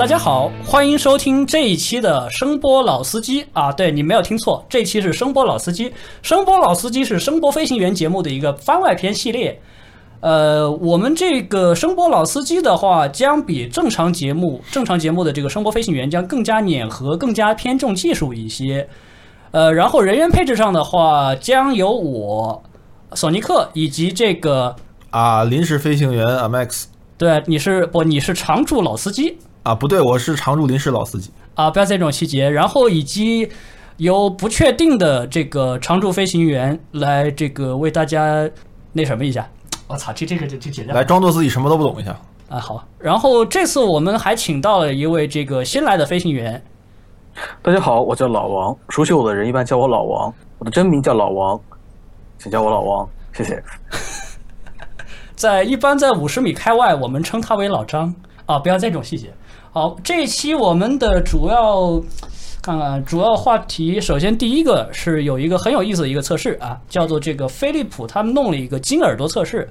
呃，大家好，欢迎收听这一期的声波老司机啊！对你没有听错，这期是声波老司机。声波老司机是声波飞行员节目的一个番外篇系列。呃，我们这个声波老司机的话，将比正常节目正常节目的这个声波飞行员将更加碾合，更加偏重技术一些。呃，然后人员配置上的话，将由我索尼克以及这个啊，临时飞行员啊，Max 对你是不你是常驻老司机啊，不对，我是常驻临时老司机。啊，不要在这种细节。然后以及由不确定的这个常驻飞行员来这个为大家那什么一下。我操，这这个这这简单来装作自己什么都不懂一下。啊好。然后这次我们还请到了一位这个新来的飞行员，大家好，我叫老王，熟悉我的人一般叫我老王，我的真名叫老王，请叫我老王，谢谢。在一般在五十米开外，我们称他为老张啊，不要在这种细节。好，这一期我们的主要看看主要话题，首先第一个是有一个很有意思的一个测试啊，叫做这个飞利浦他们弄了一个金耳朵测试。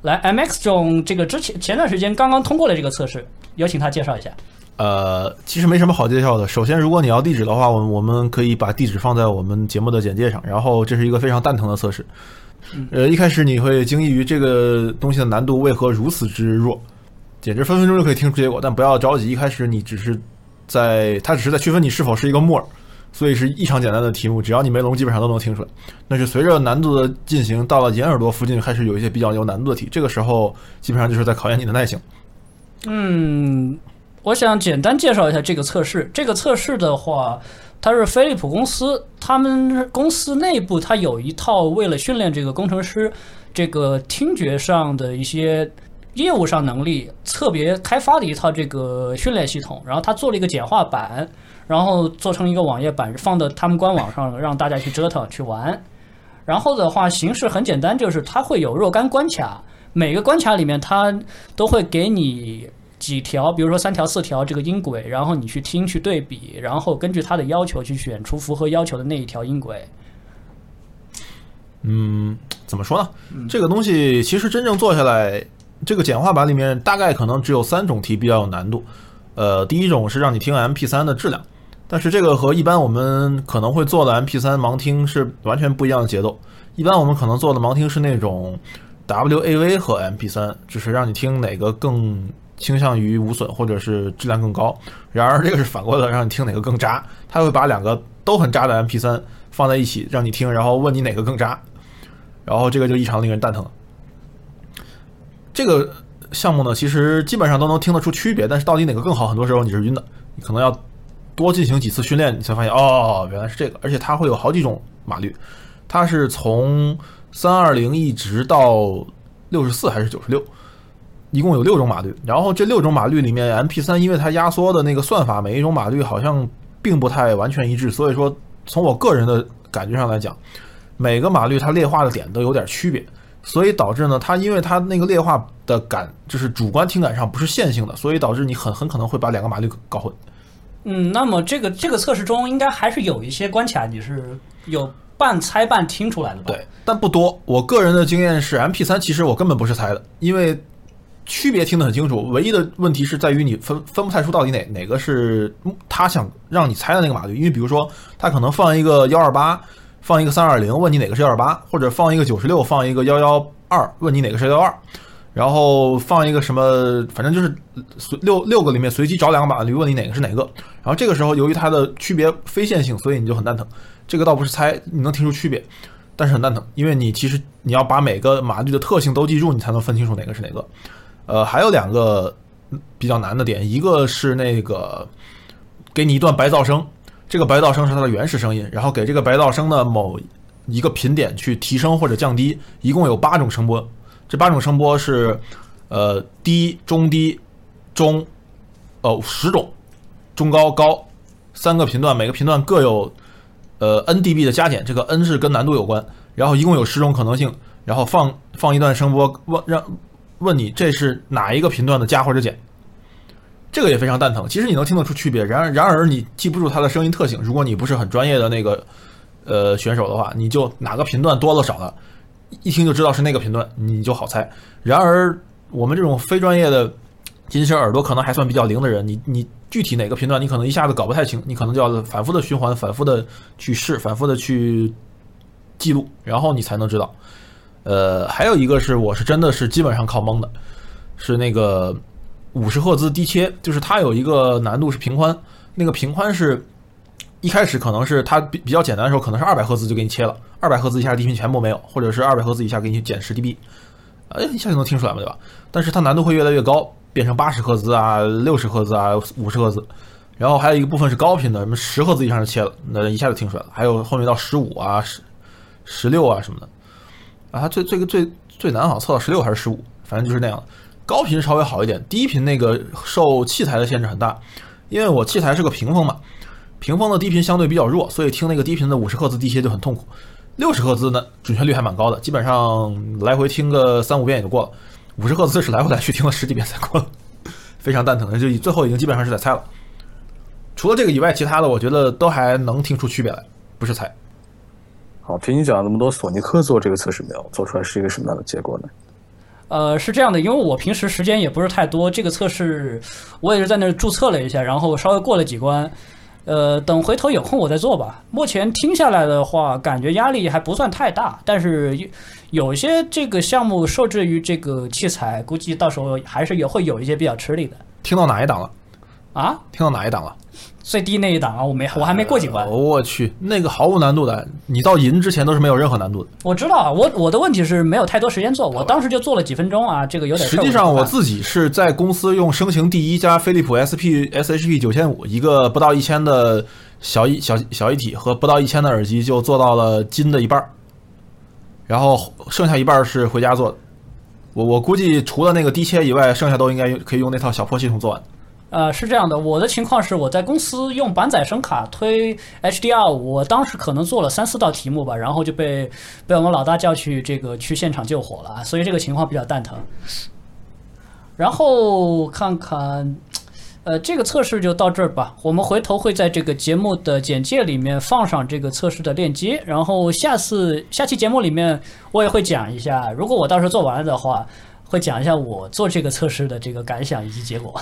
来，MX 中这个之前前段时间刚刚通过了这个测试，有请他介绍一下。呃，其实没什么好介绍的。首先，如果你要地址的话，我我们可以把地址放在我们节目的简介上。然后，这是一个非常蛋疼的测试。呃，一开始你会惊异于这个东西的难度为何如此之弱，简直分分钟就可以听出结果。但不要着急，一开始你只是在它只是在区分你是否是一个木耳，所以是异常简单的题目，只要你没聋，基本上都能听出来。但是随着难度的进行，到了眼耳朵附近开始有一些比较有难度的题，这个时候基本上就是在考验你的耐性。嗯，我想简单介绍一下这个测试。这个测试的话，它是飞利浦公司，他们公司内部它有一套为了训练这个工程师这个听觉上的一些业务上能力，特别开发的一套这个训练系统。然后他做了一个简化版，然后做成一个网页版，放到他们官网上，让大家去折腾去玩。然后的话，形式很简单，就是它会有若干关卡，每个关卡里面它都会给你几条，比如说三条、四条这个音轨，然后你去听、去对比，然后根据它的要求去选出符合要求的那一条音轨。嗯，怎么说呢？这个东西其实真正做下来，这个简化版里面大概可能只有三种题比较有难度。呃，第一种是让你听 MP 3的质量，但是这个和一般我们可能会做的 MP 3盲听是完全不一样的节奏。一般我们可能做的盲听是那种 WAV 和 MP 3就是让你听哪个更倾向于无损或者是质量更高。然而这个是反过来让你听哪个更渣，它会把两个都很渣的 MP 3放在一起让你听，然后问你哪个更渣。然后这个就异常令人蛋疼。这个项目呢，其实基本上都能听得出区别，但是到底哪个更好，很多时候你是晕的，你可能要多进行几次训练，你才发现哦，原来是这个。而且它会有好几种码率，它是从三二零一直到六十四还是九十六，一共有六种码率。然后这六种码率里面，MP 3因为它压缩的那个算法，每一种码率好像并不太完全一致，所以说从我个人的感觉上来讲。每个码率它劣化的点都有点区别，所以导致呢，它因为它那个劣化的感就是主观听感上不是线性的，所以导致你很很可能会把两个码率搞混。嗯，那么这个这个测试中应该还是有一些关卡你是有半猜半听出来的吧？对，但不多。我个人的经验是，MP 三其实我根本不是猜的，因为区别听得很清楚，唯一的问题是在于你分分不太出到底哪哪个是他想让你猜的那个码率，因为比如说他可能放一个幺二八。放一个三二零，问你哪个是幺二八，或者放一个九十六，放一个幺幺二，问你哪个是幺二，然后放一个什么，反正就是随六六个里面随机找两个码率，问你哪个是哪个。然后这个时候由于它的区别非线性，所以你就很蛋疼。这个倒不是猜，你能听出区别，但是很蛋疼，因为你其实你要把每个码率的特性都记住，你才能分清楚哪个是哪个。呃，还有两个比较难的点，一个是那个给你一段白噪声。这个白噪声是它的原始声音，然后给这个白噪声的某一个频点去提升或者降低，一共有八种声波。这八种声波是，呃，低、中低、中，呃，十种，中高高三个频段，每个频段各有呃 n dB 的加减，这个 n 是跟难度有关。然后一共有十种可能性，然后放放一段声波，问让问你这是哪一个频段的加或者减。这个也非常蛋疼。其实你能听得出区别，然而然而你记不住它的声音特性。如果你不是很专业的那个呃选手的话，你就哪个频段多了少了，一听就知道是那个频段，你就好猜。然而我们这种非专业的仅仅耳朵可能还算比较灵的人，你你具体哪个频段你可能一下子搞不太清，你可能就要反复的循环，反复的去试，反复的去记录，然后你才能知道。呃，还有一个是我是真的是基本上靠蒙的，是那个五十赫兹低切，就是它有一个难度是平宽，那个平宽是一开始可能是它比比较简单的时候，可能是二百赫兹就给你切了，二百赫兹以下低频全部没有，或者是二百赫兹以下给你减十 dB，哎，一下就能听出来嘛，对吧？但是它难度会越来越高，变成八十赫兹啊、六十赫兹啊、五十赫兹，然后还有一个部分是高频的，什么十赫兹以上就切了，那一下就听出来了。还有后面到十五啊、十十六啊什么的，啊，它最这个最最难好像测到十六还是十五，反正就是那样。高频稍微好一点，低频那个受器材的限制很大，因为我器材是个屏风嘛，屏风的低频相对比较弱，所以听那个低频的五十赫兹低切就很痛苦。六十赫兹呢，准确率还蛮高的，基本上来回听个三五遍也就过了。五十赫兹是来回来去听了十几遍才过了，非常蛋疼的，就最后已经基本上是在猜了。除了这个以外，其他的我觉得都还能听出区别来，不是猜。好，听你讲了那么多，索尼克做这个测试没有？做出来是一个什么样的结果呢？呃，是这样的，因为我平时时间也不是太多，这个测试我也是在那儿注册了一下，然后稍微过了几关。呃，等回头有空我再做吧。目前听下来的话，感觉压力还不算太大，但是有些这个项目受制于这个器材，估计到时候还是也会有一些比较吃力的听到哪一档了？啊。听到哪一档了？最低那一档啊，我没我还没过几关。我去，那个毫无难度的，你到银之前都是没有任何难度的。我知道啊，我我的问题是没有太多时间做，我当时就做了几分钟啊，这个有点。实际上，我我自己是在公司用生平第一加飞利浦 SP SHP 九千五，一个不到一千的小一小小一体和不到一千的耳机，就做到了金的一半儿，然后剩下一半儿是回家做的。我我估计除了那个低切以外，剩下都应该可以用那套小破系统做完。呃，是这样的，我的情况是我在公司用板载声卡推 HDR，我当时可能做了三四道题目吧，然后就被被我们老大叫去这个去现场救火了，所以这个情况比较蛋疼。然后看看，呃，这个测试就到这儿吧。我们回头会在这个节目的简介里面放上这个测试的链接，然后下次下期节目里面我也会讲一下，如果我到时候做完了的话，会讲一下我做这个测试的这个感想以及结果。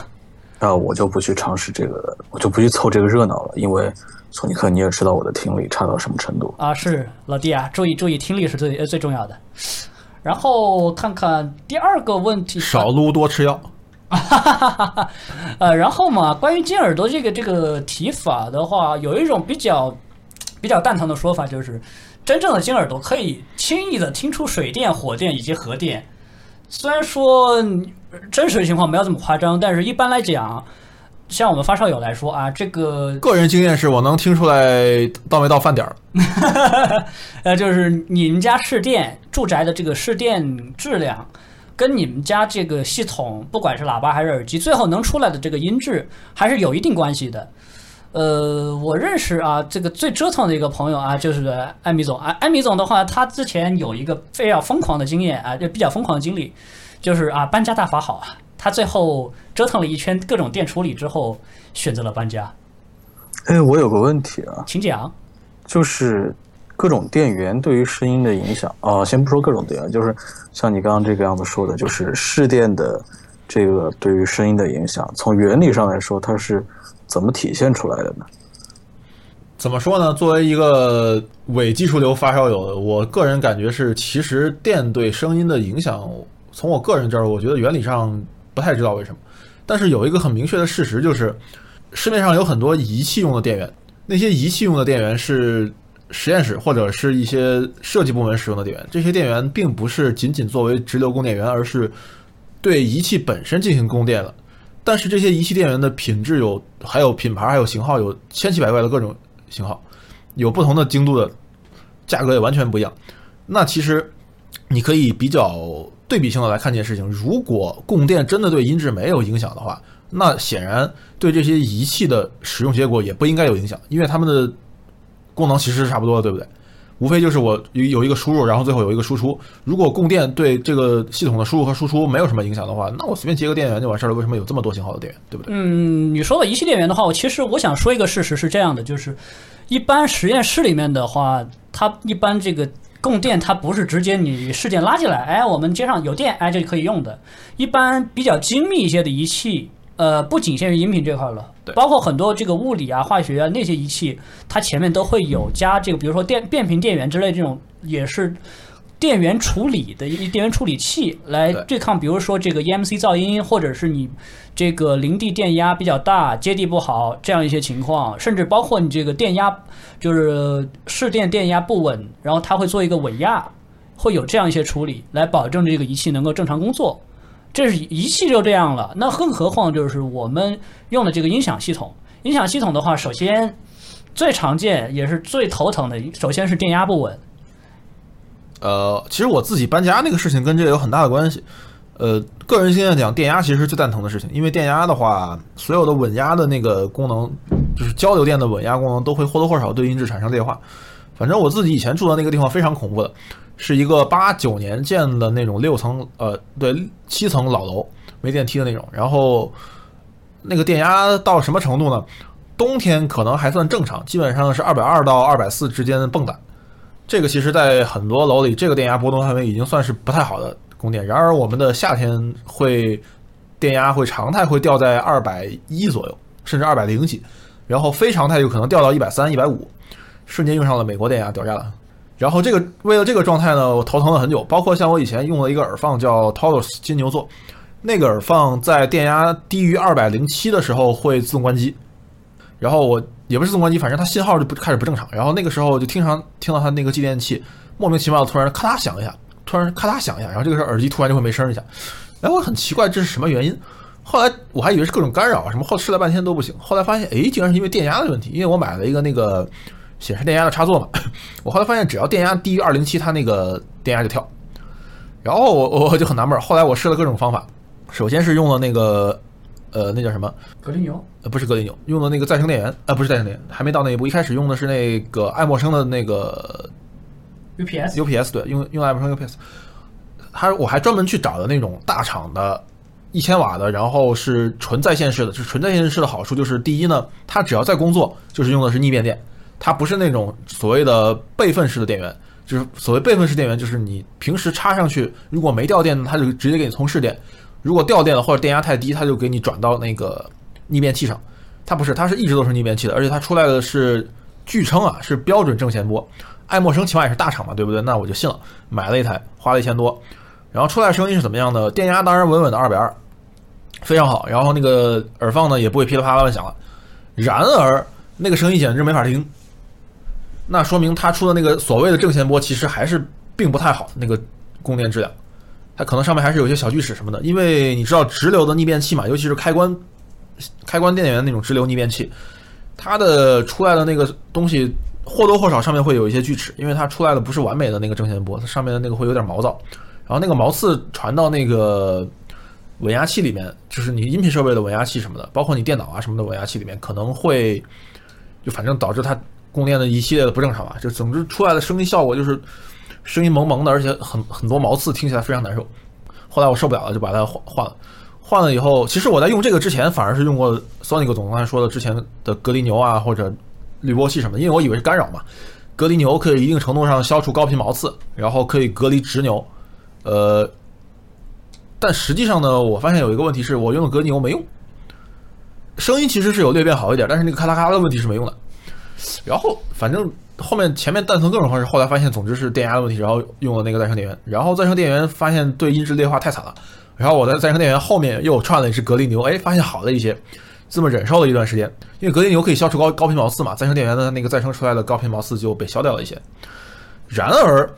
啊，我就不去尝试这个，我就不去凑这个热闹了，因为索尼克你也知道我的听力差到什么程度。啊，是老弟啊，注意注意，听力是最呃最重要的。然后看看第二个问题，少撸多吃药。呃，然后嘛，关于金耳朵这个这个提法的话，有一种比较比较蛋疼的说法，就是真正的金耳朵可以轻易的听出水电、火电以及核电。虽然说真实情况没有这么夸张，但是一般来讲，像我们发烧友来说啊，这个个人经验是我能听出来到没到饭点儿。呃，就是你们家试电住宅的这个试电质量，跟你们家这个系统，不管是喇叭还是耳机，最后能出来的这个音质，还是有一定关系的。呃，我认识啊，这个最折腾的一个朋友啊，就是艾米总啊。艾米总的话，他之前有一个非常疯狂的经验啊，就比较疯狂的经历，就是啊，搬家大法好啊。他最后折腾了一圈各种电处理之后，选择了搬家。哎，我有个问题啊，请讲。就是各种电源对于声音的影响啊，先不说各种电源，就是像你刚刚这个样子说的，就是试电的这个对于声音的影响，从原理上来说，它是怎么体现出来的呢？怎么说呢？作为一个伪技术流发烧友，我个人感觉是，其实电对声音的影响，从我个人这儿，我觉得原理上不太知道为什么。但是有一个很明确的事实，就是市面上有很多仪器用的电源，那些仪器用的电源是实验室或者是一些设计部门使用的电源。这些电源并不是仅仅作为直流供电源，而是对仪器本身进行供电的。但是这些仪器电源的品质有，还有品牌，还有型号，有千奇百怪的各种型号，有不同的精度的，价格也完全不一样。那其实你可以比较对比性的来看这件事情。如果供电真的对音质没有影响的话，那显然对这些仪器的使用结果也不应该有影响，因为它们的功能其实是差不多的，对不对？无非就是我有一个输入，然后最后有一个输出。如果供电对这个系统的输入和输出没有什么影响的话，那我随便接个电源就完事儿了。为什么有这么多型号的电源，对不对？嗯，你说的仪器电源的话，我其实我想说一个事实是这样的，就是一般实验室里面的话，它一般这个供电它不是直接你市电拉进来，哎，我们街上有电，哎，就可以用的。一般比较精密一些的仪器，呃，不仅限于音频这块了，对包括很多这个物理啊、化学啊那些仪器，它前面都会有加这个，比如说电变频电源之类这种，也是电源处理的一电源处理器来对对抗，比如说这个 EMC 噪音，或者是你这个林地电压比较大、接地不好这样一些情况，甚至包括你这个电压就是市电电压不稳，然后它会做一个稳压，会有这样一些处理来保证这个仪器能够正常工作。这是仪器就这样了，那更何况就是我们用的这个音响系统。音响系统的话，首先最常见也是最头疼的，首先是电压不稳。呃，其实我自己搬家那个事情跟这个有很大的关系。呃，个人经验讲，电压其实是最蛋疼的事情，因为电压的话，所有的稳压的那个功能，就是交流电的稳压功能，都会或多或少对音质产生劣化。反正我自己以前住的那个地方非常恐怖的，是一个八九年建的那种六层，呃，对，七层老楼，没电梯的那种。然后那个电压到什么程度呢？冬天可能还算正常，基本上是二百二到二百四之间蹦跶。这个其实，在很多楼里，这个电压波动范围已经算是不太好的供电。然而，我们的夏天会电压会常态会掉在二百一左右，甚至二百零几，然后非常态有可能掉到一百三、一百五，瞬间用上了美国电压，屌炸了。然后这个为了这个状态呢，我头疼了很久。包括像我以前用了一个耳放叫 Taurus 金牛座，那个耳放在电压低于二百零七的时候会自动关机。然后我也不是自动关机，反正它信号就不开始不正常。然后那个时候就经常听到它那个继电器莫名其妙的突然咔嗒响一下，突然咔嗒响一下，然后这个时候耳机突然就会没声一下。哎，我很奇怪这是什么原因。后来我还以为是各种干扰什么，后试了半天都不行。后来发现，哎，竟然是因为电压的问题，因为我买了一个那个显示电压的插座嘛。我后来发现，只要电压低于二零七，它那个电压就跳。然后我我就很纳闷，后来我试了各种方法，首先是用了那个呃那叫什么格林牛呃，不是格林牛，用的那个再生电源，呃，不是再生电源，还没到那一步。一开始用的是那个爱默生的那个 UPS UPS，对，用用爱默生 UPS。他我还专门去找的那种大厂的，一千瓦的，然后是纯在线式的。就是纯在线式的好处就是，第一呢，它只要在工作，就是用的是逆变电，它不是那种所谓的备份式的电源。就是所谓备份式电源，就是你平时插上去，如果没掉电，它就直接给你充市电；如果掉电了或者电压太低，它就给你转到那个逆变器上。它不是，它是一直都是逆变器的，而且它出来的是据称啊是标准正弦波。爱默生起码也是大厂嘛，对不对？那我就信了，买了一台，花了一千多，然后出来声音是怎么样的？电压当然稳稳的二百二，非常好。然后那个耳放呢也不会噼里啪啦的响了。然而那个声音简直没法听，那说明它出的那个所谓的正弦波其实还是并不太好，那个供电质量，它可能上面还是有一些小锯齿什么的。因为你知道直流的逆变器嘛，尤其是开关开关电源那种直流逆变器，它的出来的那个东西或多或少上面会有一些锯齿，因为它出来的不是完美的那个正弦波，它上面的那个会有点毛躁，然后那个毛刺传到那个稳压器里面，就是你音频设备的稳压器什么的，包括你电脑啊什么的稳压器里面，可能会就反正导致它供电的一系列的不正常吧，就总之出来的声音效果就是声音萌萌的，而且很很多毛刺，听起来非常难受。后来我受不了了，就把它换换了。换了以后，其实我在用这个之前，反而是用过 Sonic 总刚才说的之前的隔离牛啊，或者滤波器什么的，因为我以为是干扰嘛。隔离牛可以一定程度上消除高频毛刺，然后可以隔离直牛，呃，但实际上呢，我发现有一个问题是我用的隔离牛没用，声音其实是有略变好一点，但是那个咔啦咔啦的问题是没用的。然后反正后面前面蛋疼各种方式，后来发现总之是电压的问题，然后用了那个再生电源，然后再生电源发现对音质劣化太惨了，然后我在再生电源后面又串了一只格力牛，哎，发现好了一些，这么忍受了一段时间，因为格力牛可以消除高高频毛刺嘛，再生电源的那个再生出来的高频毛刺就被消掉了一些。然而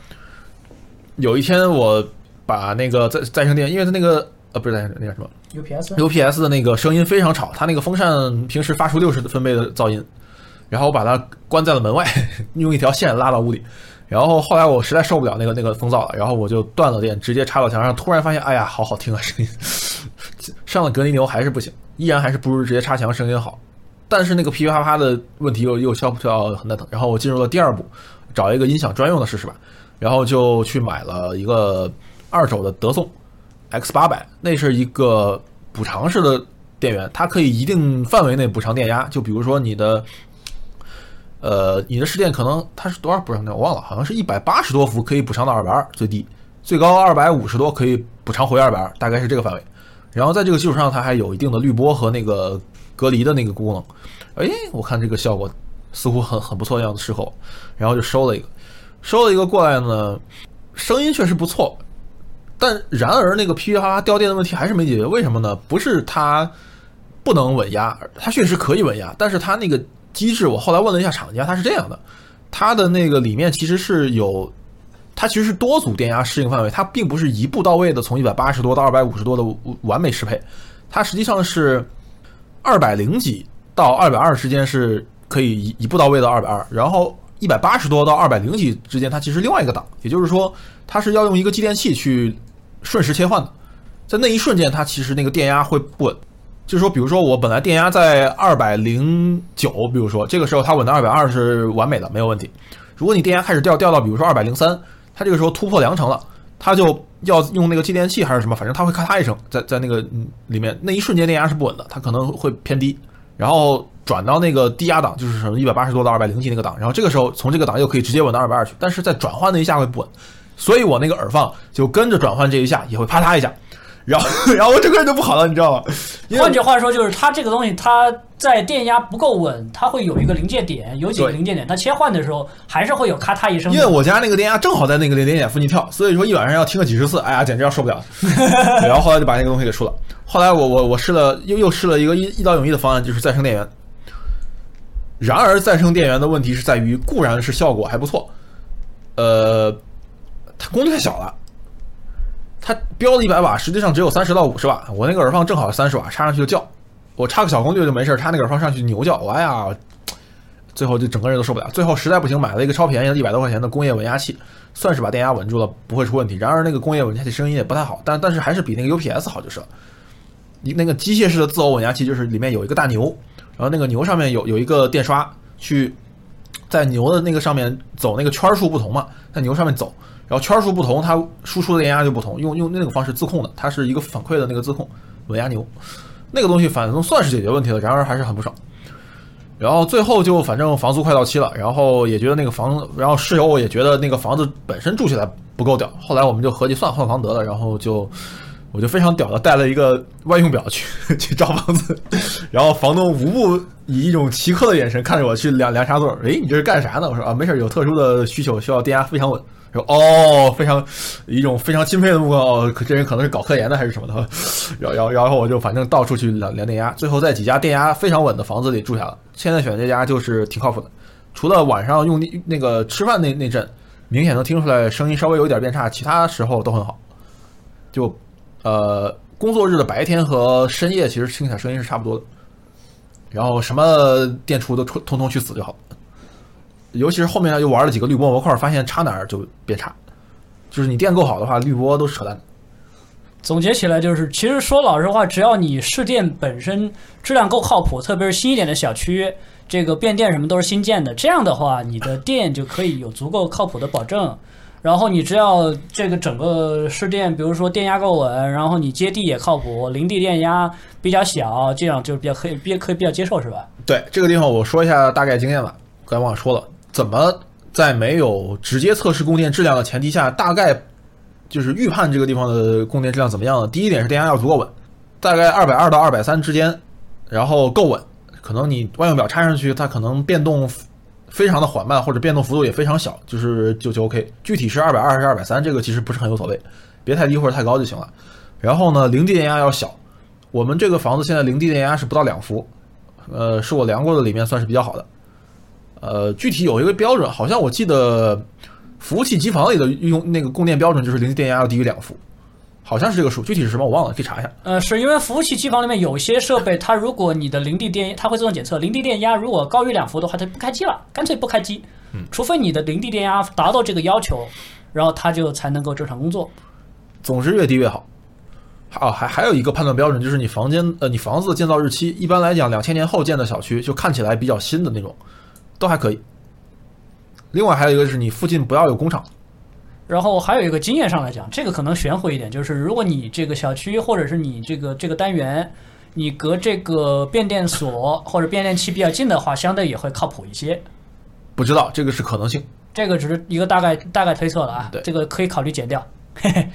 有一天我把那个再再生电，因为它那个呃不是再生那叫什么 UPS UPS 的那个声音非常吵，它那个风扇平时发出六十分贝的噪音，然后我把它关在了门外，用一条线拉到屋里。然后后来我实在受不了那个那个风噪了，然后我就断了电，直接插到墙上。突然发现，哎呀，好好听啊，声音。上了隔离牛还是不行，依然还是不如直接插墙声音好。但是那个噼噼啪啪的问题又又消不掉，很蛋疼。然后我进入了第二步，找一个音响专用的试试吧。然后就去买了一个二手的德颂 X 八百，那是一个补偿式的电源，它可以一定范围内补偿电压。就比如说你的呃，你的试电可能它是多少补偿的我忘了，好像是一百八十多伏可以补偿到二百二最低，最高二百五十多可以补偿回二百二，大概是这个范围。然后在这个基础上，它还有一定的滤波和那个隔离的那个功能。哎，我看这个效果似乎很很不错的样子，适合我，然后就收了一个，收了一个过来呢，声音确实不错，但然而那个噼噼啪啪掉电的问题还是没解决，为什么呢？不是它不能稳压，它确实可以稳压，但是它那个机制，我后来问了一下厂家，它是这样的，它的那个里面其实是有。它其实是多组电压适应范围，它并不是一步到位的从一百八十多到二百五十多的完美适配，它实际上是二百零几到二百二之间是可以一一步到位到二百二，然后一百八十多到二百零几之间，它其实另外一个档，也就是说它是要用一个继电器去瞬时切换的，在那一瞬间它其实那个电压会不稳，就是说比如说我本来电压在二百零九，比如说这个时候它稳到二百二是完美的没有问题，如果你电压开始掉掉到比如说二百零三。它这个时候突破两成了，它就要用那个继电器还是什么，反正它会咔嚓一声，在在那个里面那一瞬间电压是不稳的，它可能会偏低，然后转到那个低压档，就是什么一百八十多到二百零几那个档，然后这个时候从这个档又可以直接稳到二百二去，但是在转换那一下会不稳，所以我那个耳放就跟着转换这一下也会啪嗒一下。然后，然后我整个人就不好了，你知道吗？换句话说，就是它这个东西，它在电压不够稳，它会有一个临界点，有几个临界点，它切换的时候还是会有咔嗒一声。因为我家那个电压正好在那个临界点附近跳，所以说一晚上要听个几十次，哎呀，简直要受不了。然后后来就把那个东西给出了。后来我我我试了，又又试了一个一一劳永逸的方案，就是再生电源。然而再生电源的问题是在于，固然是效果还不错，呃，它功率太小了。它标的一百瓦，实际上只有三十到五十瓦。我那个耳放正好三十瓦，插上去就叫。我插个小功率就没事，插那个耳放上去牛叫，哎呀，最后就整个人都受不了。最后实在不行，买了一个超便宜的一百多块钱的工业稳压器，算是把电压稳住了，不会出问题。然而那个工业稳压器声音也不太好，但但是还是比那个 UPS 好就是了。你那个机械式的自偶稳压器，就是里面有一个大牛，然后那个牛上面有有一个电刷，去在牛的那个上面走那个圈数不同嘛，在牛上面走。然后圈数不同，它输出的电压就不同。用用那个方式自控的，它是一个反馈的那个自控稳压牛，那个东西反正算是解决问题了，然而还是很不爽。然后最后就反正房租快到期了，然后也觉得那个房，然后室友也觉得那个房子本身住起来不够屌。后来我们就合计算换房得了，然后就我就非常屌的带了一个万用表去 去找房子，然后房东无不以一种奇特的眼神看着我去量量插座。哎，你这是干啥呢？我说啊，没事，有特殊的需求，需要电压非常稳。说哦，非常一种非常钦佩的目光哦，这人可能是搞科研的还是什么的，然然然后我就反正到处去量量电压，最后在几家电压非常稳的房子里住下了。现在选这家就是挺靠谱的，除了晚上用那个吃饭那那阵，明显能听出来声音稍微有点变差，其他时候都很好。就呃工作日的白天和深夜其实听起来声音是差不多的，然后什么电出都通通通去死就好。尤其是后面又玩了几个滤波模块，发现插哪儿就变差。就是你电够好的话，滤波都是扯淡。总结起来就是，其实说老实话，只要你市电本身质量够靠谱，特别是新一点的小区，这个变电什么都是新建的，这样的话，你的电就可以有足够靠谱的保证。然后你只要这个整个市电，比如说电压够稳，然后你接地也靠谱，零地电压比较小，这样就比较可以，比可以比较接受，是吧？对，这个地方我说一下大概经验吧，刚才忘了说了。怎么在没有直接测试供电质量的前提下，大概就是预判这个地方的供电质量怎么样呢？第一点是电压要足够稳，大概二百二到二百三之间，然后够稳。可能你万用表插上去，它可能变动非常的缓慢，或者变动幅度也非常小，就是就就 OK。具体是二百二还是二百三，这个其实不是很有所谓，别太低或者太高就行了。然后呢，零地电压要小。我们这个房子现在零地电压是不到两伏，呃，是我量过的里面算是比较好的。呃，具体有一个标准，好像我记得服务器机房里的用那个供电标准就是零地电压要低于两伏，好像是这个数，具体是什么我忘了，可以查一下。呃，是因为服务器机房里面有些设备，它如果你的零地电，它会自动检测零地电压如果高于两伏的话，它不开机了，干脆不开机。嗯，除非你的零地电压达到这个要求，然后它就才能够正常工作。总之越低越好。哦，还还有一个判断标准就是你房间呃，你房子的建造日期，一般来讲两千年后建的小区就看起来比较新的那种。都还可以。另外还有一个是你附近不要有工厂。然后还有一个经验上来讲，这个可能玄乎一点，就是如果你这个小区或者是你这个这个单元，你隔这个变电所或者变电器比较近的话，相对也会靠谱一些。不知道，这个是可能性。这个只是一个大概大概推测了啊对，这个可以考虑减掉。嘿嘿。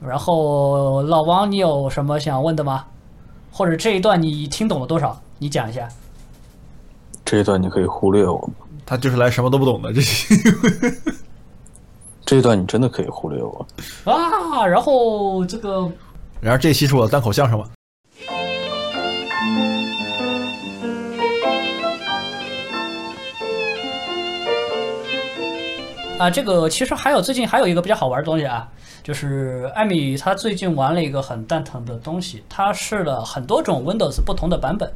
然后老王，你有什么想问的吗？或者这一段你听懂了多少？你讲一下。这一段你可以忽略我吗？他就是来什么都不懂的，这这一段你真的可以忽略我。啊，然后这个然而这期是我的单口相声吧，啊，这个其实还有最近还有一个比较好玩的东西啊，就是艾米她最近玩了一个很蛋疼的东西，她试了很多种 Windows 不同的版本，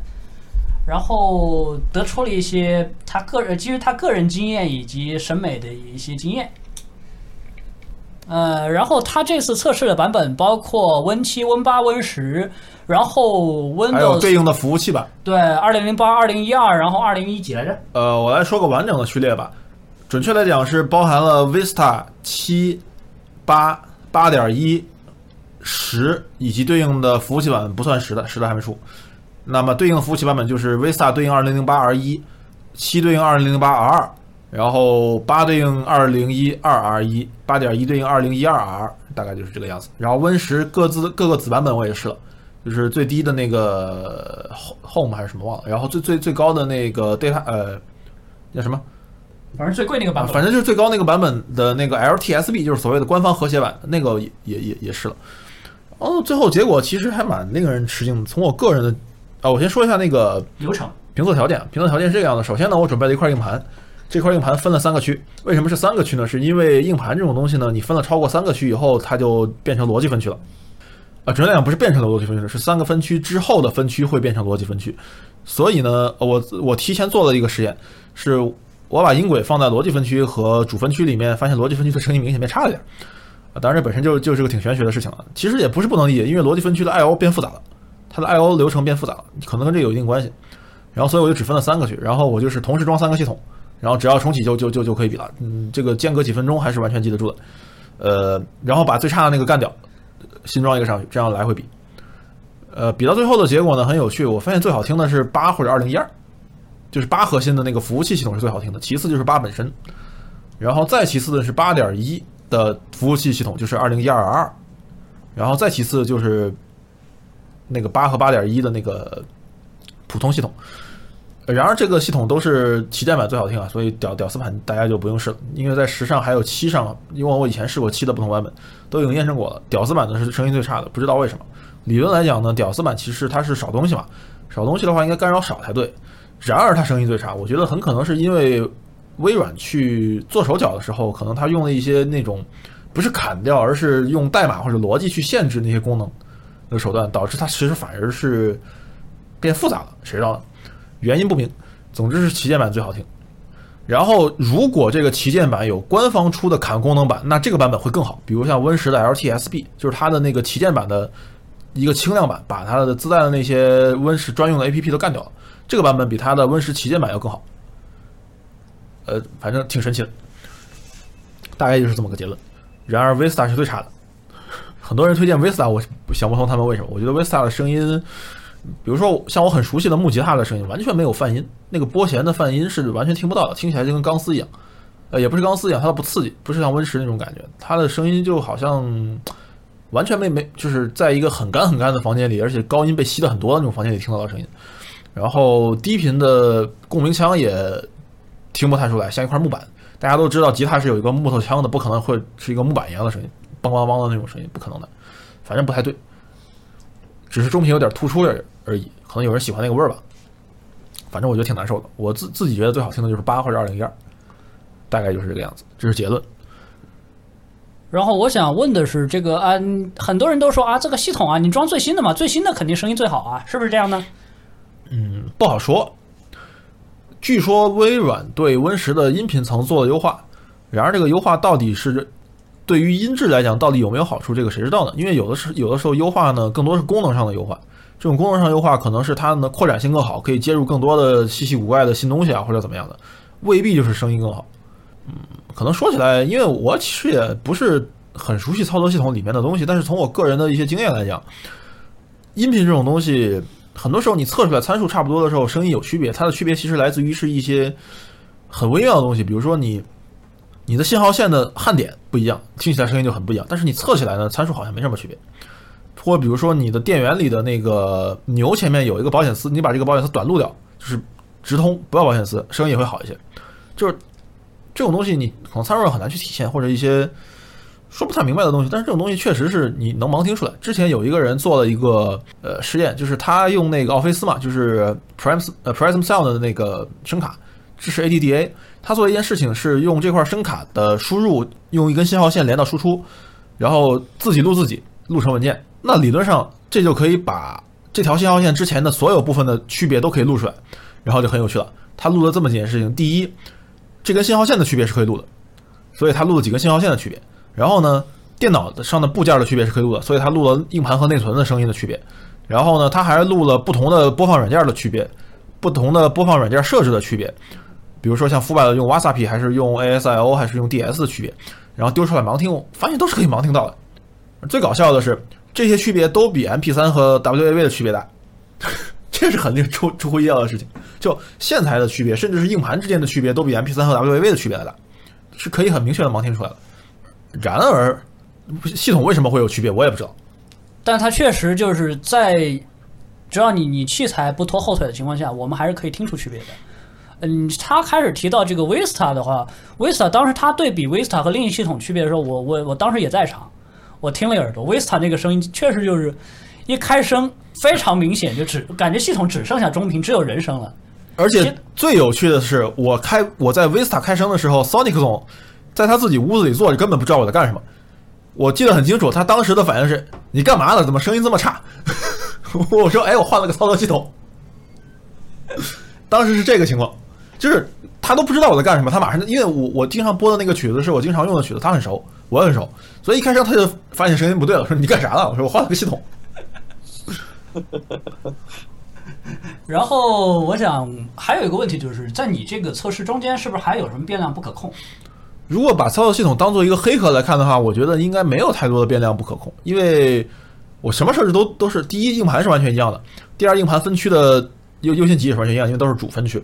然后得出了一些她个人基于她个人经验以及审美的一些经验。呃，然后它这次测试的版本包括 Win 七、Win 八、Win 十，然后还有对应的服务器版。对二零零八、二零一二，然后二零一几来着？呃，我来说个完整的序列吧。准确来讲是包含了 Vista 七、八、八点一、十以及对应的服务器版不算十的，十的还没出。那么对应的服务器版本就是 Vista 对应二零零八 R 一，七对应二零零八 R 二，然后八对应二零一二 R 一，八点一对应二零一二 R，大概就是这个样子。然后 Win 十各自各个子版本我也试了，就是最低的那个 Home 还是什么忘了，然后最最最高的那个 Data 呃叫什么？反正最贵那个版本。反正就是最高那个版本的那个 LTSB，就是所谓的官方和谐版，那个也也也也试了。哦，最后结果其实还蛮令人吃惊的。从我个人的啊，我先说一下那个流程。评测条件。评测条件是这个样的：首先呢，我准备了一块硬盘，这块硬盘分了三个区。为什么是三个区呢？是因为硬盘这种东西呢，你分了超过三个区以后，它就变成逻辑分区了。啊，准确来讲不是变成了逻辑分区，是三个分区之后的分区会变成逻辑分区。所以呢，我我提前做了一个实验，是我把音轨放在逻辑分区和主分区里面，发现逻辑分区的声音明显变差了点。啊，当然这本身就就是个挺玄学的事情了。其实也不是不能理解，因为逻辑分区的 I/O 变复杂了，它的 I/O 流程变复杂了，可能跟这有一定关系。然后所以我就只分了三个区，然后我就是同时装三个系统，然后只要重启就就就就可以比了。嗯，这个间隔几分钟还是完全记得住的。呃，然后把最差的那个干掉，新装一个上去，这样来回比。呃，比到最后的结果呢很有趣，我发现最好听的是八或者二零一二，就是八核心的那个服务器系统是最好听的，其次就是八本身，然后再其次的是八点一的服务器系统，就是二零一二二，然后再其次就是那个八和八点一的那个普通系统。然而这个系统都是旗舰版最好听啊，所以屌屌丝版大家就不用试了，因为在十上还有七上，因为我以前试过七的不同版本，都已经验证过了，屌丝版的是声音最差的，不知道为什么。理论来讲呢，屌丝版其实它是少东西嘛，少东西的话应该干扰少才对。然而它声音最差，我觉得很可能是因为微软去做手脚的时候，可能它用了一些那种不是砍掉，而是用代码或者逻辑去限制那些功能的手段，导致它其实反而是变复杂了，谁知道呢？原因不明。总之是旗舰版最好听。然后，如果这个旗舰版有官方出的砍功能版，那这个版本会更好。比如像 Win 十的 LTSB，就是它的那个旗舰版的一个轻量版，把它的自带的那些 Win 十专用的 APP 都干掉了。这个版本比它的 Win 十旗舰版要更好。呃，反正挺神奇的，大概就是这么个结论。然而 Vista 是最差的，很多人推荐 Vista，我想不通他们为什么。我觉得 Vista 的声音，比如说像我很熟悉的木吉他的声音，完全没有泛音，那个拨弦的泛音是完全听不到的，听起来就跟钢丝一样。呃，也不是钢丝一样，它不刺激，不是像 Win 十那种感觉，它的声音就好像完全没没，就是在一个很干很干的房间里，而且高音被吸的很多的那种房间里听到的声音。然后低频的共鸣腔也听不太出来，像一块木板。大家都知道吉他是有一个木头腔的，不可能会是一个木板一样的声音，梆梆梆的那种声音，不可能的。反正不太对，只是中频有点突出而已而已，可能有人喜欢那个味儿吧。反正我觉得挺难受的。我自自己觉得最好听的就是八或者二零一二，大概就是这个样子，这是结论。然后我想问的是，这个啊，很多人都说啊，这个系统啊，你装最新的嘛，最新的肯定声音最好啊，是不是这样呢？嗯，不好说。据说微软对 Win 十的音频层做了优化，然而这个优化到底是对于音质来讲到底有没有好处，这个谁知道呢？因为有的是有的时候优化呢更多是功能上的优化，这种功能上优化可能是它的扩展性更好，可以接入更多的稀奇古怪的新东西啊，或者怎么样的，未必就是声音更好。嗯，可能说起来，因为我其实也不是很熟悉操作系统里面的东西，但是从我个人的一些经验来讲，音频这种东西。很多时候你测出来参数差不多的时候，声音有区别。它的区别其实来自于是一些很微妙的东西，比如说你你的信号线的焊点不一样，听起来声音就很不一样，但是你测起来呢，参数好像没什么区别。或比如说你的电源里的那个牛前面有一个保险丝，你把这个保险丝短路掉，就是直通，不要保险丝，声音也会好一些。就是这种东西，你可能参数很难去体现，或者一些说不太明白的东西。但是这种东西确实是你能盲听出来。之前有一个人做了一个呃实验，就是他用那个奥菲斯嘛，就是 Prism 呃 Prism Sound 的那个声卡支持 ADDA。他做一件事情是用这块声卡的输入，用一根信号线连到输出，然后自己录自己，录成文件。那理论上这就可以把这条信号线之前的所有部分的区别都可以录出来，然后就很有趣了。他录了这么几件事情：第一，这根信号线的区别是可以录的，所以他录了几根信号线的区别。然后呢，电脑上的部件的区别是可以录的，所以他录了硬盘和内存的声音的区别。然后呢，他还录了不同的播放软件的区别，不同的播放软件设置的区别。比如说像腐败的用 Wasapi 还是用 ASIO 还是用 DS 的区别，然后丢出来盲听，发现都是可以盲听到的。最搞笑的是。这些区别都比 MP3 和 WAV 的区别大，这是很令出出乎意料的事情。就线材的区别，甚至是硬盘之间的区别，都比 MP3 和 WAV 的区别大，是可以很明确的盲听出来的。然而，系统为什么会有区别，我也不知道。但它确实就是在只要你你器材不拖后腿的情况下，我们还是可以听出区别的。嗯，他开始提到这个 Vista 的话，Vista 当时他对比 Vista 和另一系统区别的时候，我我我当时也在场。我听了耳朵，Vista 那个声音确实就是一开声非常明显，就只感觉系统只剩下中频，只有人声了。而且最有趣的是，我开我在 Vista 开声的时候，Sonic 总在他自己屋子里坐着，根本不知道我在干什么。我记得很清楚，他当时的反应是：“你干嘛呢？怎么声音这么差？” 我说：“哎，我换了个操作系统。”当时是这个情况，就是他都不知道我在干什么，他马上因为我我经常播的那个曲子是我经常用的曲子，他很熟。我很熟，所以一开声他就发现声音不对了，说你干啥了？我说我换了个系统。然后我想还有一个问题就是在你这个测试中间是不是还有什么变量不可控？如果把操作系统当做一个黑盒来看的话，我觉得应该没有太多的变量不可控，因为我什么设置都都是第一硬盘是完全一样的，第二硬盘分区的优优先级也是完全一样，因为都是主分区。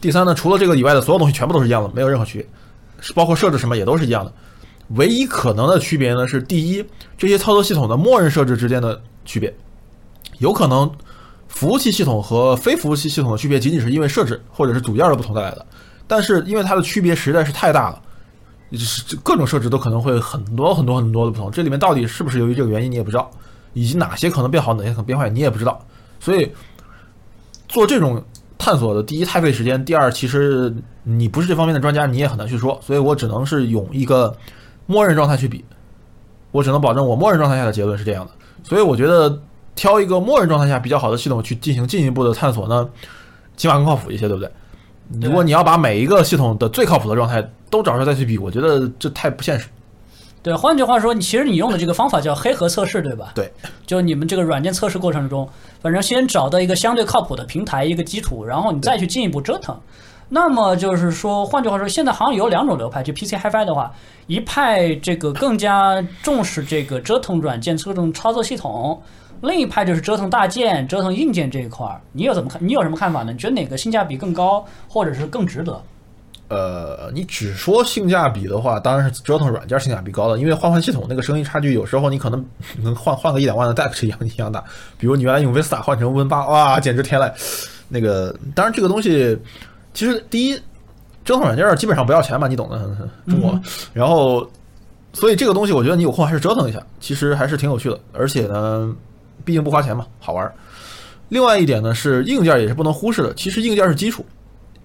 第三呢，除了这个以外的所有东西全部都是一样的，没有任何区别，是包括设置什么也都是一样的。唯一可能的区别呢是，第一，这些操作系统的默认设置之间的区别，有可能服务器系统和非服务器系统的区别仅仅是因为设置或者是组件的不同带来的。但是因为它的区别实在是太大了，是各种设置都可能会很多很多很多的不同。这里面到底是不是由于这个原因你也不知道，以及哪些可能变好，哪些可能变坏你也不知道。所以做这种探索的第一太费时间，第二其实你不是这方面的专家，你也很难去说。所以我只能是用一个。默认状态去比，我只能保证我默认状态下的结论是这样的。所以我觉得挑一个默认状态下比较好的系统去进行进一步的探索呢，起码更靠谱一些，对不对？如果你要把每一个系统的最靠谱的状态都找出来再去比，我觉得这太不现实。对，换句话说，你其实你用的这个方法叫黑盒测试，对吧？对，就你们这个软件测试过程中，反正先找到一个相对靠谱的平台一个基础，然后你再去进一步折腾。那么就是说，换句话说，现在好像有两种流派，就 PC HiFi 的话，一派这个更加重视这个折腾软件、侧重操作系统，另一派就是折腾大件、折腾硬件这一块儿。你有怎么看？你有什么看法呢？你觉得哪个性价比更高，或者是更值得？呃，你只说性价比的话，当然是折腾软件性价比高的，因为换换系统那个声音差距，有时候你可能能换换个一两万的 DAC 一样一样大。比如你原来用 Vista 换成 Win 八，哇，简直天籁！那个，当然这个东西。其实第一，折腾软件基本上不要钱嘛，你懂的，中国。然后，所以这个东西我觉得你有空还是折腾一下，其实还是挺有趣的。而且呢，毕竟不花钱嘛，好玩。另外一点呢是硬件也是不能忽视的。其实硬件是基础，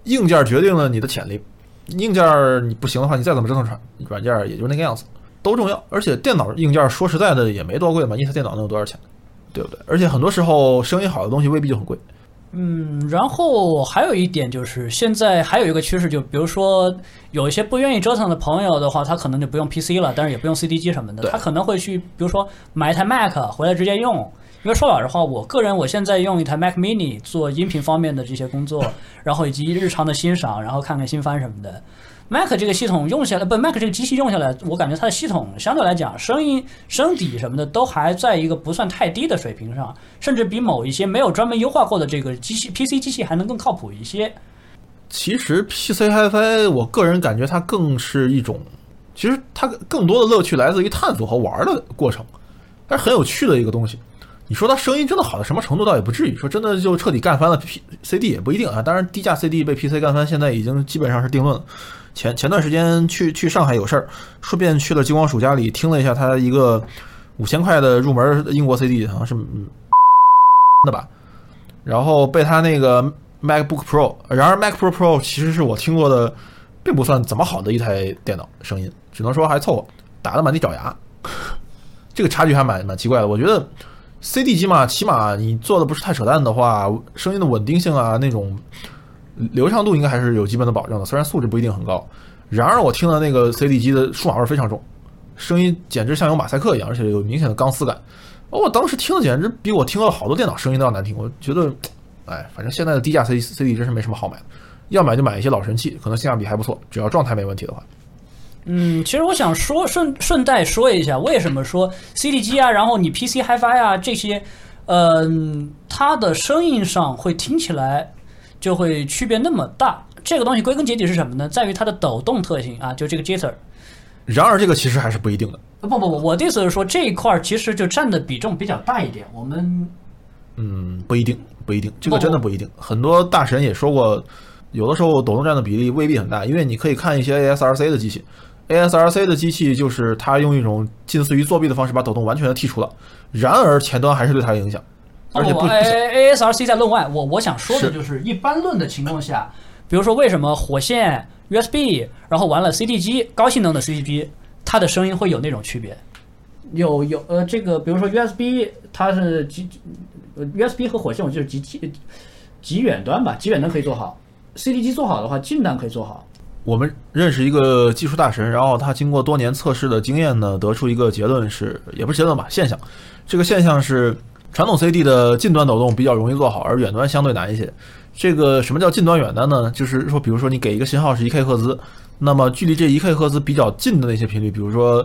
硬件决定了你的潜力。硬件你不行的话，你再怎么折腾软软件也就那个样子，都重要。而且电脑硬件说实在的也没多贵嘛，一台电脑能有多少钱，对不对？而且很多时候声音好的东西未必就很贵。嗯，然后还有一点就是，现在还有一个趋势，就比如说有一些不愿意折腾的朋友的话，他可能就不用 PC 了，但是也不用 CD 机什么的，他可能会去，比如说买一台 Mac 回来直接用。因为说老实话，我个人我现在用一台 Mac Mini 做音频方面的这些工作，然后以及日常的欣赏，然后看看新番什么的。Mac 这个系统用下来，不，Mac 这个机器用下来，我感觉它的系统相对来讲，声音、声底什么的都还在一个不算太低的水平上，甚至比某一些没有专门优化过的这个机器 PC 机器还能更靠谱一些。其实 PC HiFi，我个人感觉它更是一种，其实它更多的乐趣来自于探索和玩的过程，它是很有趣的一个东西。你说它声音真的好到什么程度，倒也不至于说真的就彻底干翻了 P CD 也不一定啊。当然，低价 CD 被 PC 干翻，现在已经基本上是定论了。前前段时间去去上海有事儿，顺便去了金光鼠家里听了一下他一个五千块的入门英国 CD，好像是嗯的吧，然后被他那个 MacBook Pro，然而 MacBook Pro 其实是我听过的并不算怎么好的一台电脑，声音只能说还凑合，打得满地找牙，这个差距还蛮蛮奇怪的。我觉得 CD 机嘛，起码你做的不是太扯淡的话，声音的稳定性啊那种。流畅度应该还是有基本的保证的，虽然素质不一定很高。然而我听的那个 CD 机的数码味非常重，声音简直像有马赛克一样，而且有明显的钢丝感。我当时听的简直比我听了好多电脑声音都要难听。我觉得，哎，反正现在的低价 C CD 真是没什么好买的，要买就买一些老神器，可能性价比还不错，只要状态没问题的话。嗯，其实我想说顺顺带说一下，为什么说 CD 机啊，然后你 PC HiFi 啊这些，嗯，它的声音上会听起来。就会区别那么大，这个东西归根结底是什么呢？在于它的抖动特性啊，就这个 jitter。然而这个其实还是不一定的。不不不，我的意思是说这一块其实就占的比重比较大一点。我们嗯，不一定，不一定，这个真的不一定。很多大神也说过，有的时候抖动占的比例未必很大，因为你可以看一些 ASRC 的机器，ASRC 的机器就是它用一种近似于作弊的方式把抖动完全的剔除了，然而前端还是对它有影响。而且不，A A S R C 在论外。我我想说的就是，一般论的情况下，比如说为什么火线 U S B，然后完了 C D 机高性能的 C D 机，它的声音会有那种区别？有有呃，这个比如说 U S B，它是极 U S B 和火线，我就是极极极远端吧，极远端可以做好。C D 机做好的话，近端可以做好。我们认识一个技术大神，然后他经过多年测试的经验呢，得出一个结论是，也不是结论吧，现象。这个现象是。传统 CD 的近端抖动比较容易做好，而远端相对难一些。这个什么叫近端远端呢？就是说，比如说你给一个信号是一 K 赫兹，那么距离这一 K 赫兹比较近的那些频率，比如说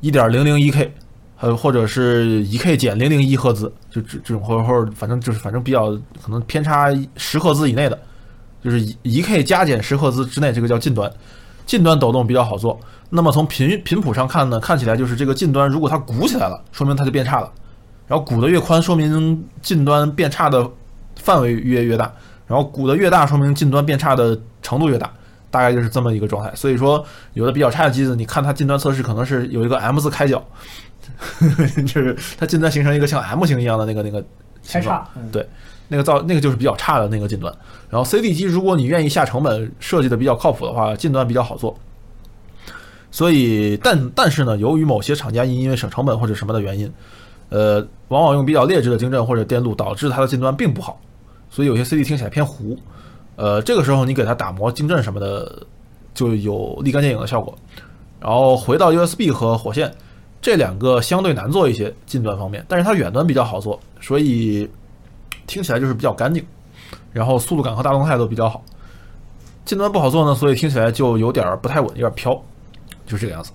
一点零零一 K，还有或者是一 K 减零零一赫兹，就这这种或者或者反正就是反正比较可能偏差十赫兹以内的，就是一一 K 加减十赫兹之内，这个叫近端。近端抖动比较好做。那么从频频谱上看呢，看起来就是这个近端如果它鼓起来了，说明它就变差了。然后鼓的越宽，说明近端变差的范围越越大；然后鼓的越大，说明近端变差的程度越大。大概就是这么一个状态。所以说，有的比较差的机子，你看它近端测试可能是有一个 M 字开角，就是它近端形成一个像 M 型一样的那个那个形状。对，那个造那个就是比较差的那个近端。然后 CD 机，如果你愿意下成本设计的比较靠谱的话，近端比较好做。所以，但但是呢，由于某些厂家因因为省成本或者什么的原因。呃，往往用比较劣质的晶振或者电路，导致它的近端并不好，所以有些 CD 听起来偏糊。呃，这个时候你给它打磨晶振什么的，就有立竿见影的效果。然后回到 USB 和火线这两个相对难做一些近端方面，但是它远端比较好做，所以听起来就是比较干净，然后速度感和大动态都比较好。近端不好做呢，所以听起来就有点不太稳，有点飘，就这个样子。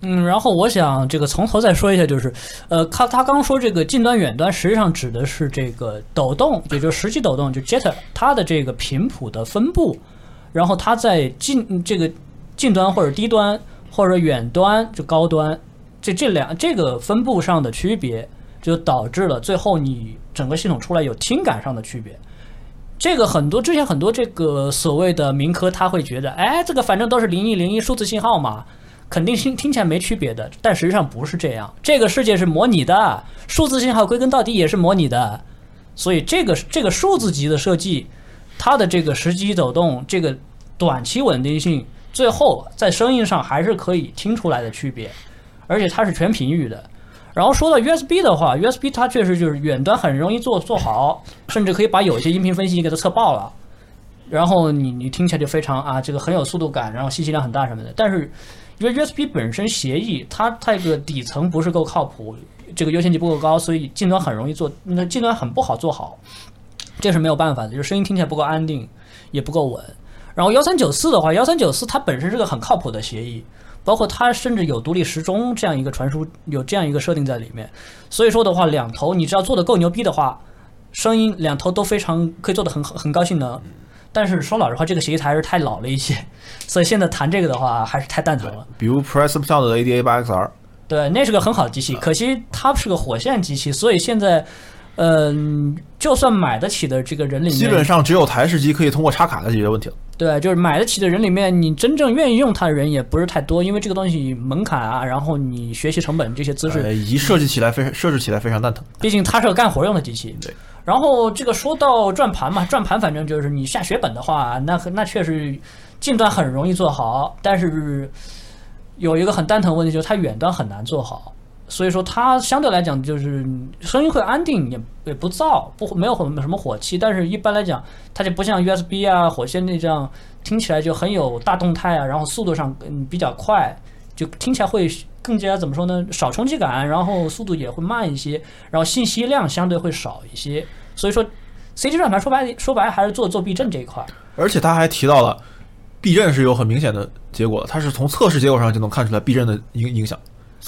嗯，然后我想这个从头再说一下，就是，呃，他他刚说这个近端远端，实际上指的是这个抖动，也就是实际抖动，就 jitter，它的这个频谱的分布，然后它在近这个近端或者低端或者远端就高端，这这两这个分布上的区别，就导致了最后你整个系统出来有听感上的区别。这个很多之前很多这个所谓的民科，他会觉得，哎，这个反正都是零一零一数字信号嘛。肯定听听起来没区别的，但实际上不是这样。这个世界是模拟的，数字信号归根到底也是模拟的，所以这个这个数字级的设计，它的这个时机抖动，这个短期稳定性，最后在声音上还是可以听出来的区别，而且它是全频域的。然后说到 USB 的话，USB 它确实就是远端很容易做做好，甚至可以把有些音频分析给它测爆了，然后你你听起来就非常啊，这个很有速度感，然后信息量很大什么的，但是。因为 USB 本身协议，它它这个底层不是够靠谱，这个优先级不够高，所以近端很容易做，那近端很不好做好，这是没有办法的，就是声音听起来不够安定，也不够稳。然后幺三九四的话，幺三九四它本身是个很靠谱的协议，包括它甚至有独立时钟这样一个传输，有这样一个设定在里面。所以说的话，两头你只要做的够牛逼的话，声音两头都非常可以做的很很高性能。但是说老实话，这个协议台还是太老了一些，所以现在谈这个的话还是太蛋疼了。比如 Preston 的 ADA 八 XR，对，那是个很好的机器，可惜它是个火线机器，所以现在，嗯、就算买得起的这个人里面，基本上只有台式机可以通过插卡来解决问题了。对，就是买得起的人里面，你真正愿意用它的人也不是太多，因为这个东西门槛啊，然后你学习成本这些姿势呃，以及设计起来非常设置起来非常蛋疼。毕竟它是个干活用的机器。对。然后这个说到转盘嘛，转盘反正就是你下血本的话，那那确实近端很容易做好，但是有一个很蛋疼的问题，就是它远端很难做好。所以说它相对来讲就是声音会安定，也也不燥，不没有很什么火气。但是一般来讲，它就不像 USB 啊、火线那这样听起来就很有大动态啊，然后速度上嗯比较快，就听起来会更加怎么说呢？少冲击感，然后速度也会慢一些，然后信息量相对会少一些。所以说，CG 转盘说白说白还是做做避震这一块。而且他还提到了避震是有很明显的结果的，它是从测试结果上就能看出来避震的影影响。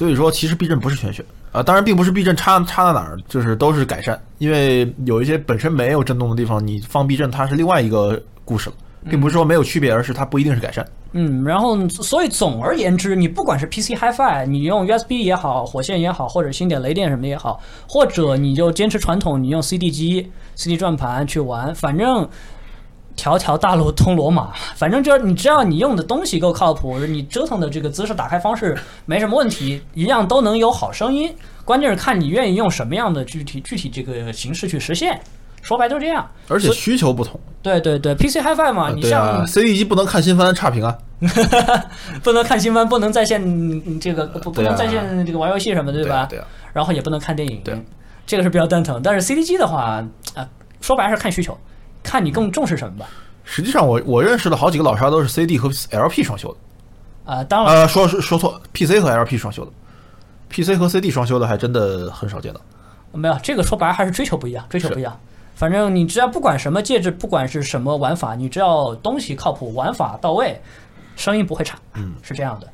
所以说，其实避震不是全选啊，当然并不是避震差差在哪儿，就是都是改善。因为有一些本身没有震动的地方，你放避震它是另外一个故事了，并不是说没有区别，而是它不一定是改善。嗯，然后所以总而言之，你不管是 PC HiFi，你用 USB 也好，火线也好，或者星点、雷电什么也好，或者你就坚持传统，你用 CD 机、CD 转盘去玩，反正条条大路通罗马，反正就是你只要你用的东西够靠谱，你折腾的这个姿势打开方式没什么问题，一样都能有好声音。关键是看你愿意用什么样的具体具体这个形式去实现。说白就是这样。而且需求不同，对对对，PC HiFi 嘛，你像，CD 机不能看新番差评啊，不能看新番，不能在线嗯这个不不能在线这个玩游戏什么的，对吧？对啊，然后也不能看电影，对啊这个是比较蛋疼。但是 CD 机的话，啊，说白了是看需求，看你更重视什么吧。实际上我我认识的好几个老沙都是 CD 和 LP 双修的，啊，当然，呃，说说说错，PC 和 LP 双修的，PC 和 CD 双修的还真的很少见到。没有这个说白了还是追求不一样，追求不一样。反正你只要不管什么介质，不管是什么玩法，你只要东西靠谱，玩法到位，声音不会差，嗯，是这样的。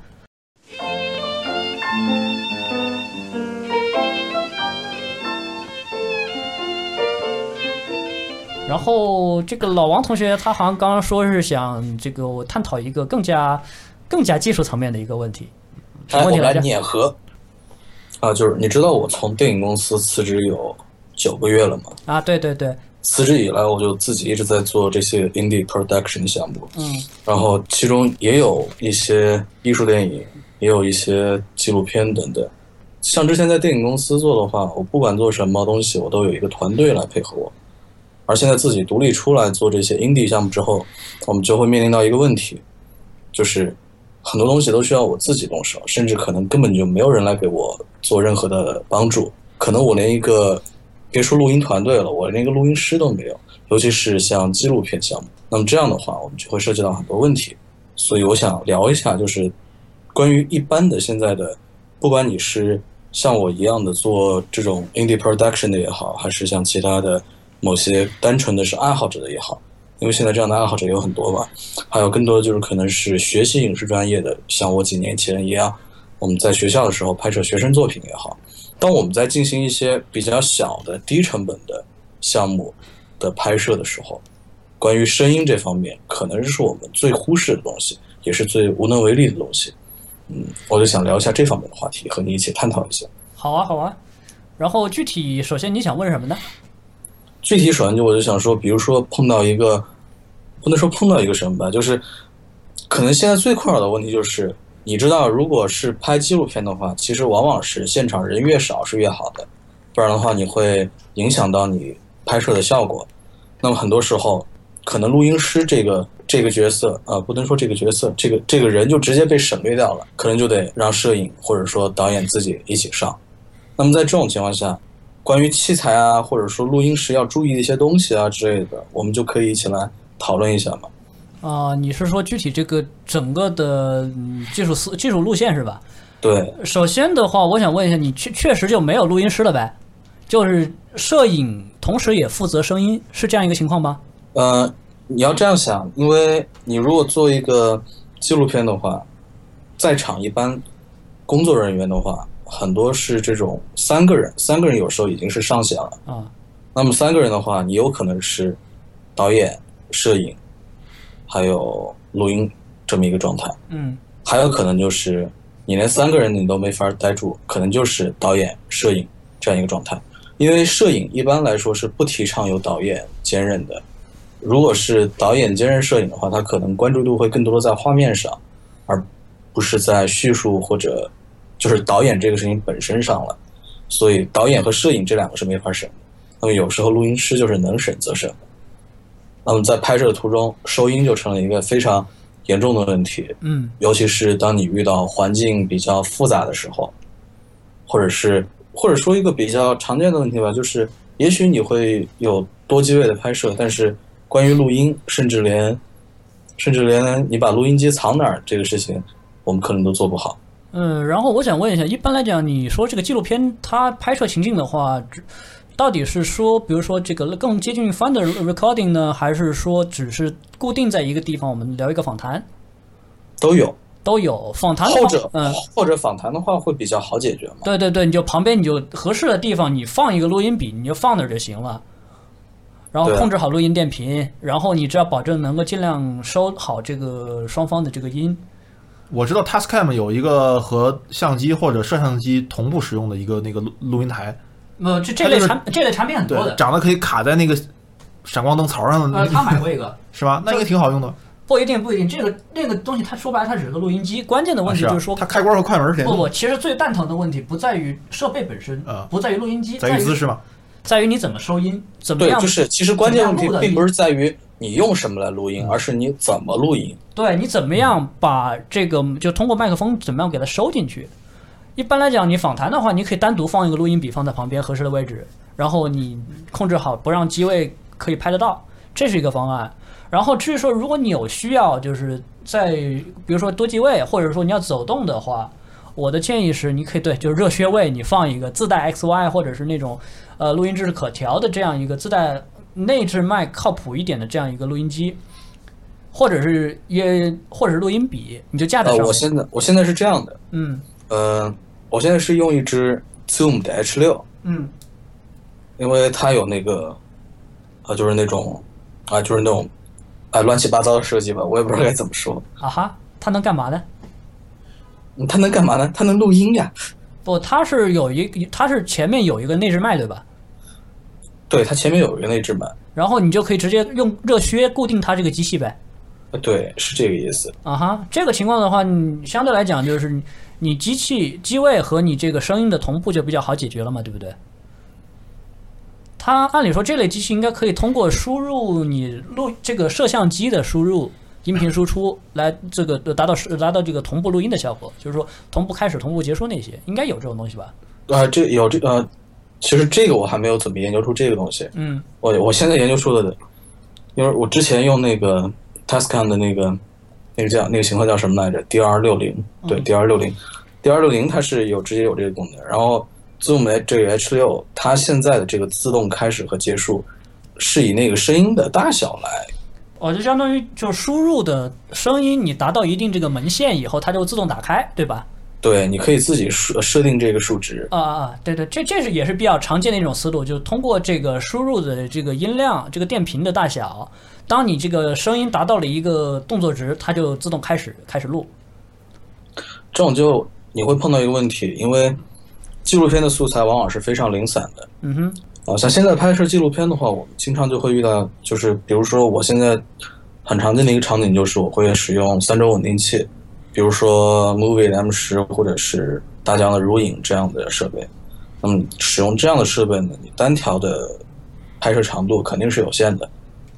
然后这个老王同学他好像刚刚说是想这个我探讨一个更加更加技术层面的一个问题，什么问题来着？碾核啊，就是你知道我从电影公司辞职有九个月了吗？啊，对对对，辞职以来，我就自己一直在做这些 indie production 项目，嗯然后其中也有一些艺术电影，也有一些纪录片等等。像之前在电影公司做的话，我不管做什么东西，我都有一个团队来配合我。而现在自己独立出来做这些 indie 项目之后，我们就会面临到一个问题，就是很多东西都需要我自己动手，甚至可能根本就没有人来给我做任何的帮助。可能我连一个别说录音团队了，我连一个录音师都没有，尤其是像纪录片项目。那么这样的话，我们就会涉及到很多问题。所以我想聊一下，就是关于一般的现在的，不管你是像我一样的做这种 indie production 的也好，还是像其他的某些单纯的是爱好者的也好，因为现在这样的爱好者有很多嘛，还有更多的就是可能是学习影视专业的，像我几年前一样，我们在学校的时候拍摄学生作品也好，当我们在进行一些比较小的低成本的项目的拍摄的时候，关于声音这方面，可能是我们最忽视的东西，也是最无能为力的东西。嗯，我就想聊一下这方面的话题，和你一起探讨一下。好啊好啊。然后具体首先你想问什么呢？具体首先就我就想说，比如说碰到一个，不能说碰到一个什么吧，就是可能现在最困扰的问题就是，你知道，如果是拍纪录片的话，其实往往是现场人越少是越好的，不然的话你会影响到你拍摄的效果。那么很多时候，可能录音师这个这个角色啊、不能说这个角色，这个这个人就直接被省略掉了，可能就得让摄影或者说导演自己一起上。那么在这种情况下，关于器材啊，或者说录音时要注意的一些东西啊之类的，我们就可以一起来讨论一下嘛。啊、你是说具体这个整个的嗯技术思技术路线是吧？对，首先的话，我想问一下，你确确实就没有录音师了呗？就是摄影同时也负责声音，是这样一个情况吗？呃，你要这样想，因为你如果做一个纪录片的话，在场一般工作人员的话，很多是这种三个人，三个人有时候已经是上限了。啊，那么三个人的话，你有可能是导演、摄影，还有录音这么一个状态。嗯还有可能就是你连三个人你都没法待住，可能就是导演、摄影这样一个状态。因为摄影一般来说是不提倡由导演兼任的。如果是导演兼任摄影的话，他可能关注度会更多的在画面上，而不是在叙述或者就是导演这个事情本身上了。所以导演和摄影这两个是没法省的。那么有时候录音师就是能省则省。那么在拍摄的途中，收音就成了一个非常严重的问题。嗯尤其是当你遇到环境比较复杂的时候，或者是或者说一个比较常见的问题吧，就是也许你会有多机位的拍摄，但是关于录音，甚至连甚至连你把录音机藏哪儿这个事情，我们可能都做不好。嗯，然后我想问一下，一般来讲，你说这个纪录片它拍摄情境的话，到底是说，比如说这个更接近 founder recording 呢，还是说只是固定在一个地方，我们聊一个访谈？都有，都有访谈的话后者、嗯，或者访谈的话会比较好解决嘛。对对对，你就旁边你就合适的地方，你放一个录音笔，你就放那儿就行了。然后控制好录音电频，然后你只要保证能够尽量收好这个双方的这个音。我知道 Tascam 有一个和相机或者摄像机同步使用的一个那个录录音台，呃，这这它就是类产这类产品很多，的。长得可以卡在那个闪光灯槽上的那呃，个，他买过一个，是吧？那应该挺好用的。不一定不一定，这个那个东西它说白了它只是个录音机，关键的问题啊就是说，它开关和快门是联动不不，其实最蛋疼的问题不在于设备本身呃，不在于录音机，在在于姿势嘛。在于你怎么收音，怎么对，样就是其实关键不是在于你用什么来录音，而是你怎么录音。对你怎么样把这个就通过麦克风怎么样给它收进去？一般来讲，你访谈的话，你可以单独放一个录音笔放在旁边合适的位置，然后你控制好不让机位可以拍得到，这是一个方案。然后至于说，如果你有需要，就是在比如说多机位，或者说你要走动的话，我的建议是，你可以对，就是热靴位，你放一个自带 XY 或者是那种呃录音制可调的这样一个自带内置麦靠谱一点的这样一个录音机，或者是也或者是录音笔，你就架在呃，上面。我现在我现在是这样的，嗯呃，我现在是用一支 Zoom 的 H 六，嗯因为它有那个，啊、就是那种，啊、就是那种，啊、乱七八糟的设计吧，我也不知道该怎么说。啊哈，它能干嘛呢？嗯它能干嘛呢？它能录音呀。不，它是有一，它是前面有一个内置麦，对吧？对，它前面有一个内置麦。然后你就可以直接用热靴固定它这个机器呗。呃对，是这个意思。啊哈，这个情况的话，你相对来讲就是你你机器机位和你这个声音的同步就比较好解决了嘛，对不对？它按理说这类机器应该可以通过输入你录这个摄像机的输入音频输出来这个达到达到这个同步录音的效果，就是说同步开始、同步结束那些，应该有这种东西吧？啊、这有这呃，其实这个我还没有怎么研究出这个东西。嗯我我现在研究出的，因为我之前用那个 Tascam 的那个那个叫那个型号叫什么来着？DR 六零，对，DR 六零，DR 六零它是有直接有这个功能。然后 Zoom 这个 H 六，它现在的这个自动开始和结束是以那个声音的大小来。哦，就相当于就输入的声音，你达到一定这个门限以后，它就自动打开，对吧？对，你可以自己设设定这个数值。啊啊啊！对对，这这是也是比较常见的一种思路，就是通过这个输入的这个音量、这个电频的大小，当你这个声音达到了一个动作值，它就自动开始开始录。这种就你会碰到一个问题，因为纪录片的素材往往是非常零散的。嗯哼，啊，像现在拍摄纪录片的话，我们经常就会遇到，就是比如说我现在很常见的一个场景就是我会使用三轴稳定器，比如说 Movie M 十或者是大疆的如影这样的设备。那么使用这样的设备呢，你单条的拍摄长度肯定是有限的，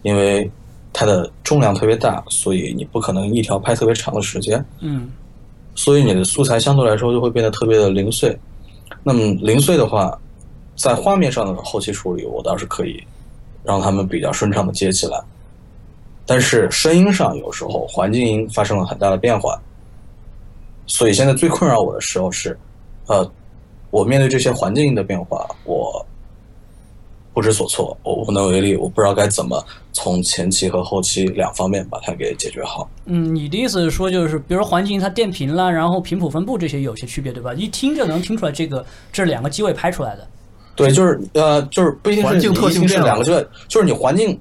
因为它的重量特别大，所以你不可能一条拍特别长的时间。嗯所以你的素材相对来说就会变得特别的零碎。那么零碎的话，在画面上的后期处理，我倒是可以让他们比较顺畅的接起来。但是声音上有时候环境音发生了很大的变化，所以现在最困扰我的时候是，呃，我面对这些环境的变化，我不知所措，我无能为力，我不知道该怎么从前期和后期两方面把它给解决好。嗯，你的意思是说，就是比如说环境它电平啦，然后频谱分布这些有些区别，对吧？一听就能听出来，这个这是两个机位拍出来的。对，就是呃，就是不一定是特性变了两个机位，就是你环境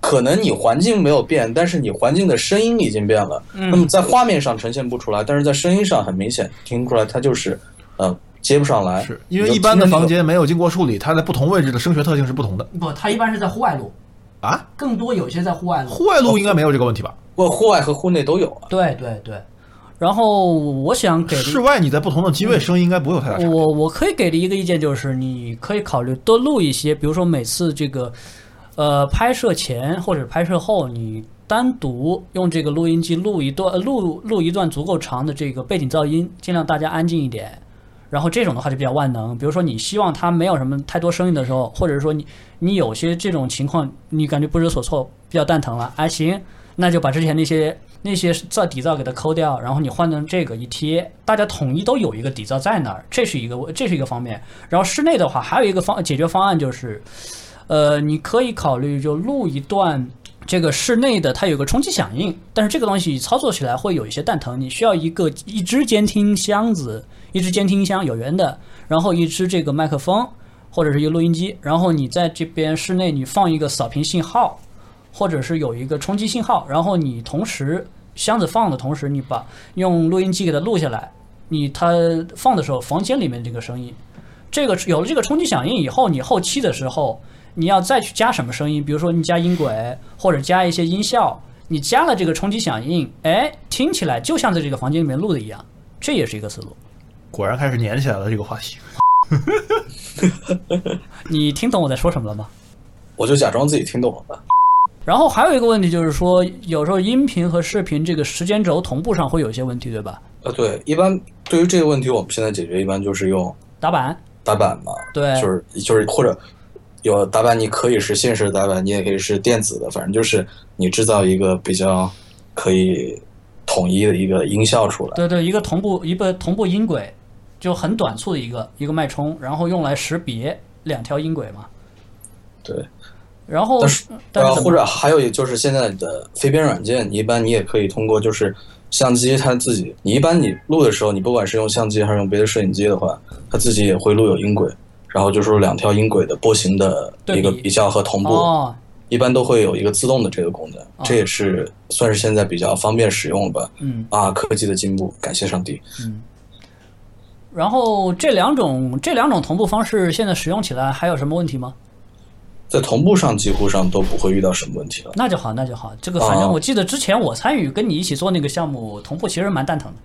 可能你环境没有变，但是你环境的声音已经变了。嗯那么在画面上呈现不出来，但是在声音上很明显听出来，它就是呃接不上来。是因为一般的房间没有经过处理，它在不同位置的声学特性是不同的不，它一般是在户外录，啊。更多有些在户外录。户外录应该没有这个问题吧？不，户外和户内都有啊。对对对，然后我想给室外你在不同的机位，声音应该不会有太大差别。我我可以给的一个意见就是，你可以考虑多录一些，比如说每次这个呃拍摄前或者拍摄后，你单独用这个录音机录一段录录一段足够长的这个背景噪音，尽量大家安静一点。然后这种的话就比较万能，比如说你希望它没有什么太多声音的时候，或者说你你有些这种情况你感觉不知所措，比较蛋疼了，哎行，那就把之前那些那些噪底噪给它抠掉，然后你换成这个一贴，大家统一都有一个底噪在那儿，这是一个这是一个方面。然后室内的话，还有一个方解决方案就是，呃，你可以考虑就录一段这个室内的，它有个冲击响应，但是这个东西操作起来会有一些蛋疼，你需要一个一支监听箱子，一支监听箱有源的，然后一支这个麦克风或者是一个录音机，然后你在这边室内你放一个扫屏信号，或者是有一个冲击信号，然后你同时箱子放的同时，你把用录音机给它录下来，你它放的时候房间里面这个声音，这个有了这个冲击响应以后，你后期的时候你要再去加什么声音，比如说你加音轨或者加一些音效，你加了这个冲击响应，哎，听起来就像在这个房间里面录的一样，这也是一个思路。果然开始粘起来了 这个话题。你听懂我在说什么了吗？我就假装自己听懂了吧。然后还有一个问题就是说，有时候音频和视频这个时间轴同步上会有一些问题，对吧？呃，对，一般对于这个问题，我们现在解决一般就是用打板，打板嘛，对，就是就是或者有打板，你可以是现实的打板，你也可以是电子的，反正就是你制造一个比较可以统一的一个音效出来。对对，一个同步一个同步音轨，就很短促的一个一个脉冲，然后用来识别两条音轨嘛。对，然后但是呃，但是或者还有就是现在的飞边软件，你一般你也可以通过就是相机它自己，你一般你录的时候，你不管是用相机还是用别的摄影机的话，它自己也会录有音轨，然后就是两条音轨的波形的一个比比较和同步，哦，一般都会有一个自动的这个功能，这也是算是现在比较方便使用了吧。嗯啊，科技的进步，感谢上帝。嗯。然后这两种这两种同步方式现在使用起来还有什么问题吗？在同步上几乎上都不会遇到什么问题了。那就好，那就好。这个反正哦我记得之前我参与跟你一起做那个项目，同步其实蛮蛋疼的。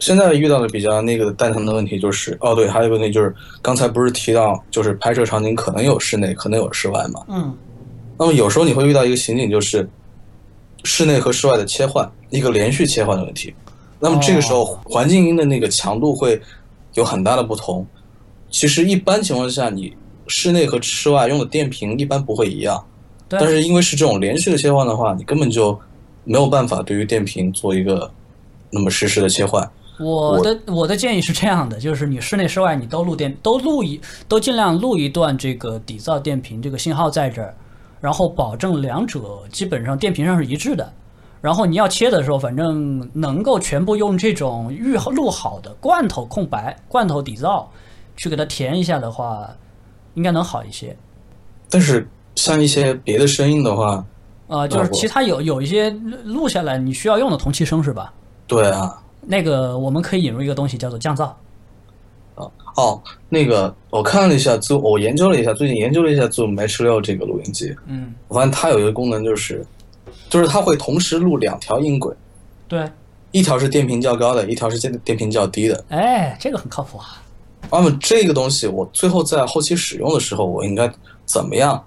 现在遇到的比较那个蛋疼的问题就是，哦对，还有一个问题就是，刚才不是提到就是拍摄场景可能有室内，可能有室外嘛？嗯那么有时候你会遇到一个情景，就是室内和室外的切换，一个连续切换的问题。那么这个时候哦环境音的那个强度会有很大的不同。其实一般情况下，你室内和室外用的电瓶一般不会一样，但是因为是这种连续的切换的话，你根本就没有办法对于电瓶做一个那么实时的切换。我的我的建议是这样的，就是你室内室外你都录电都录一都尽量录一段这个底噪电瓶这个信号在这儿，然后保证两者基本上电瓶上是一致的。然后你要切的时候，反正能够全部用这种预录好的罐头空白罐头底噪去给它填一下的话，应该能好一些。但是像一些别的声音的话，呃，就是其他有有一些录下来你需要用的同期声是吧？对啊，那个我们可以引入一个东西叫做降噪。哦，那个我看了一下 Zoom，我研究了一下，最近研究了一下 Zoom H 六这个录音机，嗯，我发现它有一个功能就是，就是它会同时录两条音轨，对，一条是电频较高的，一条是电电频较低的。哎，这个很靠谱啊。那么这个东西，我最后在后期使用的时候，我应该怎么样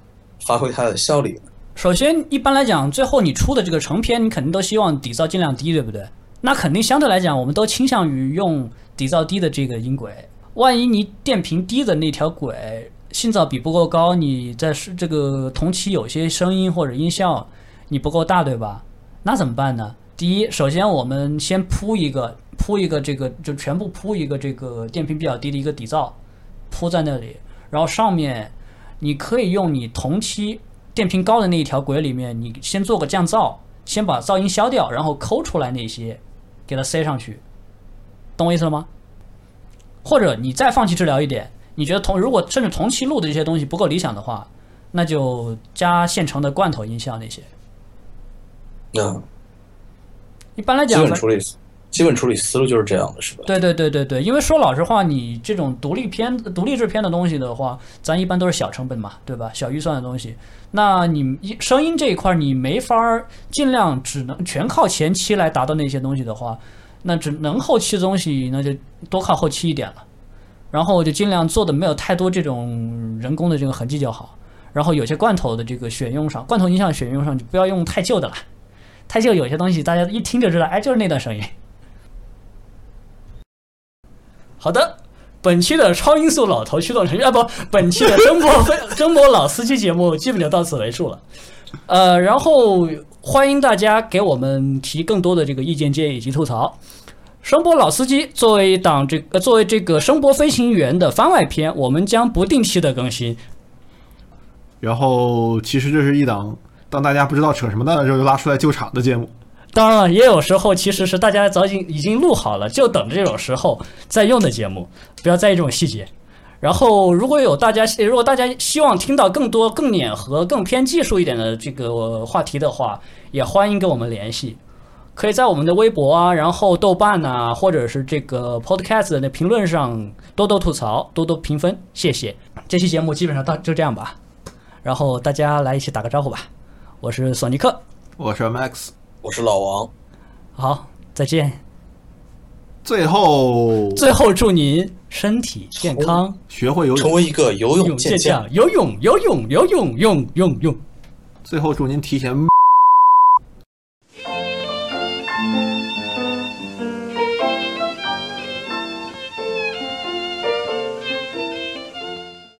发挥它的效力呢？首先，一般来讲，最后你出的这个成片，你肯定都希望底噪尽量低，对不对？那肯定相对来讲，我们都倾向于用底噪低的这个音轨。万一你电频低的那条轨信噪比不够高，你在是这个同期有些声音或者音效你不够大，对吧？那怎么办呢？第一，首先我们先铺一个铺一个这个就全部铺一个这个电频比较低的一个底噪铺在那里，然后上面你可以用你同期电频高的那一条轨里面，你先做个降噪，先把噪音消掉，然后抠出来那些，给它塞上去，懂我意思了吗？或者你再放弃治疗一点，你觉得同如果甚至同期录的这些东西不够理想的话，那就加现成的罐头音效那些。嗯一般来讲基本，处理基本处理思路就是这样的，是吧？对对对对对，因为说老实话，你这种独立片、独立制片的东西的话，咱一般都是小成本嘛，对吧？小预算的东西，那你声音这一块，你没法尽量只能全靠前期来达到那些东西的话，那只能后期的东西，那就多靠后期一点了。然后就尽量做的没有太多这种人工的这个痕迹就好。然后有些罐头的这个选用上，罐头音响选用上就不要用太旧的了，太旧有些东西大家一听就知道，哎，就是那段声音。好的，本期的超音速老头驱动程序啊，不，本期的声波飞声波老司机节目基本就到此为束了。呃，然后欢迎大家给我们提更多的这个意见建议以及吐槽。声波老司机作为一档这个作为这个声波飞行员的番外篇，我们将不定期的更新。然后其实这是一档当大家不知道扯什么蛋的时候就拉出来救场的节目。当然了，也有时候其实是大家早已经已经录好了，就等着这种时候再用的节目，不要在意这种细节。然后，如果有大家如果大家希望听到更多、更碾和更偏技术一点的这个话题的话，也欢迎跟我们联系，可以在我们的微博啊，然后豆瓣呐、或者是这个 Podcast 的评论上多多吐槽、多多评分，谢谢。这期节目基本上到就这样吧，然后大家来一起打个招呼吧。我是索尼克，我是 Max。我是老王，好，再见。最后最后祝您身体健康，学会游泳，成为一个游泳勇健。将，游泳，游泳，游泳，泳泳泳。最后祝您提前